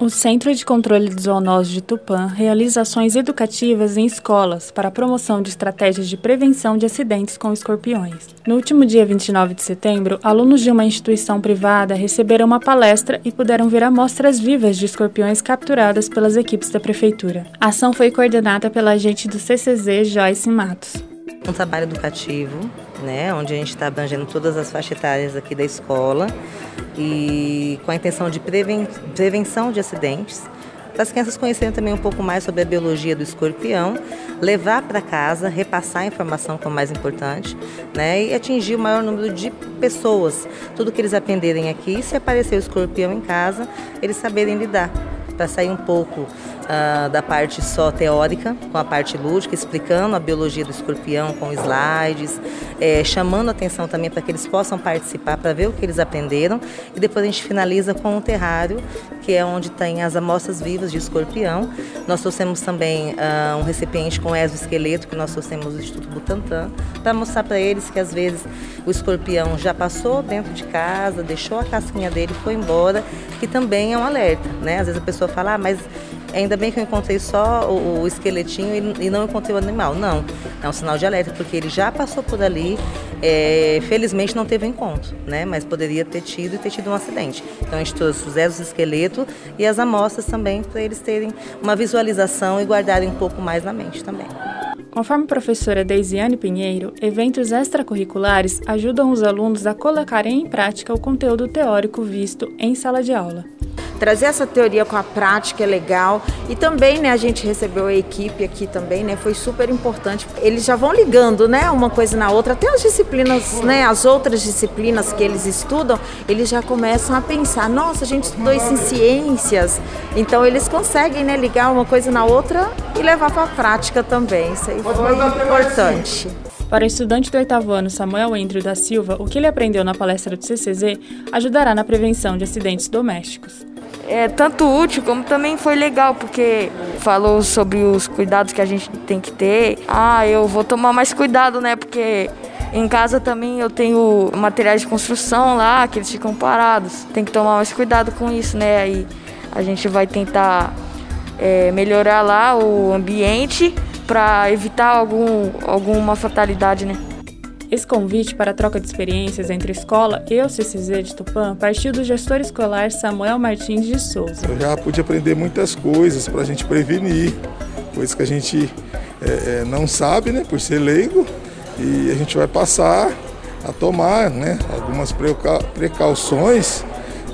O Centro de Controle de Zoonoses de Tupã realiza ações educativas em escolas para a promoção de estratégias de prevenção de acidentes com escorpiões. No último dia 29 de setembro, alunos de uma instituição privada receberam uma palestra e puderam ver amostras vivas de escorpiões capturadas pelas equipes da prefeitura. A ação foi coordenada pela agente do CCZ, Joyce Matos. Um trabalho educativo, né, onde a gente está abrangendo todas as faixas etárias aqui da escola e com a intenção de preven prevenção de acidentes, para as crianças conhecerem também um pouco mais sobre a biologia do escorpião, levar para casa, repassar a informação que é o mais importante, né, e atingir o maior número de pessoas. Tudo que eles aprenderem aqui, se aparecer o escorpião em casa, eles saberem lidar para sair um pouco uh, da parte só teórica, com a parte lúdica, explicando a biologia do escorpião com slides, é, chamando atenção também para que eles possam participar, para ver o que eles aprenderam. E depois a gente finaliza com o terrário, que é onde tem as amostras vivas de escorpião. Nós trouxemos também uh, um recipiente com exoesqueleto, que nós trouxemos do Instituto Butantan, para mostrar para eles que às vezes o escorpião já passou dentro de casa, deixou a casquinha dele e foi embora, que também é um alerta. Né? Às vezes a pessoa fala, ah, mas ainda bem que eu encontrei só o, o esqueletinho e, e, não encontrei o animal. Não, é um sinal de alerta, porque ele já passou por ali, é, felizmente não teve encontro, né? mas poderia ter tido e ter tido um acidente. Então a gente trouxe os exoesqueletos e as amostras também, para eles terem uma visualização e guardarem um pouco mais na mente também. Conforme a professora Deisiane Pinheiro, eventos extracurriculares ajudam os alunos a colocarem em prática o conteúdo teórico visto em sala de aula trazer essa teoria com a prática é legal. E também, né, a gente recebeu a equipe aqui também, né, foi super importante. Eles já vão ligando, né, uma coisa na outra. Até as disciplinas, né, as outras disciplinas que eles estudam, eles já começam a pensar, nossa, a gente estudou isso em ciências. Então eles conseguem, né, ligar uma coisa na outra e levar para a prática também. Isso aí foi importante. Para o estudante do oitavo ano Samuel Andrew da Silva, o que ele aprendeu na palestra do CCZ ajudará na prevenção de acidentes domésticos é tanto útil como também foi legal, porque falou sobre os cuidados que a gente tem que ter. Ah, eu vou tomar mais cuidado, né? Porque em casa também eu tenho materiais de construção lá que eles ficam parados. Tem que tomar mais cuidado com isso, né? Aí a gente vai tentar é, melhorar lá o ambiente para evitar algum, alguma fatalidade, né? Esse convite para a troca de experiências entre escola e o CCZ de Tupã partiu do gestor escolar Samuel Martins de Souza. Eu já pude aprender muitas coisas para a gente prevenir, coisas que a gente é, não sabe, né, por ser leigo, e a gente vai passar a tomar né, algumas precauções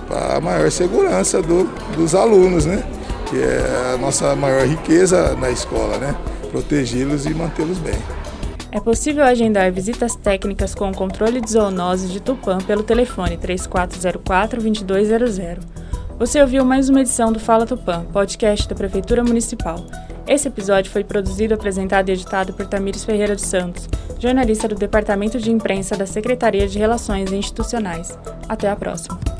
para a maior segurança do, dos alunos, né, que é a nossa maior riqueza na escola, né, protegê-los e mantê-los bem. É possível agendar visitas técnicas com o controle de zoonoses de Tupã pelo telefone 3404-2200. Você ouviu mais uma edição do Fala Tupã, podcast da Prefeitura Municipal. Esse episódio foi produzido, apresentado e editado por Tamires Ferreira dos Santos, jornalista do Departamento de Imprensa da Secretaria de Relações Institucionais. Até a próxima.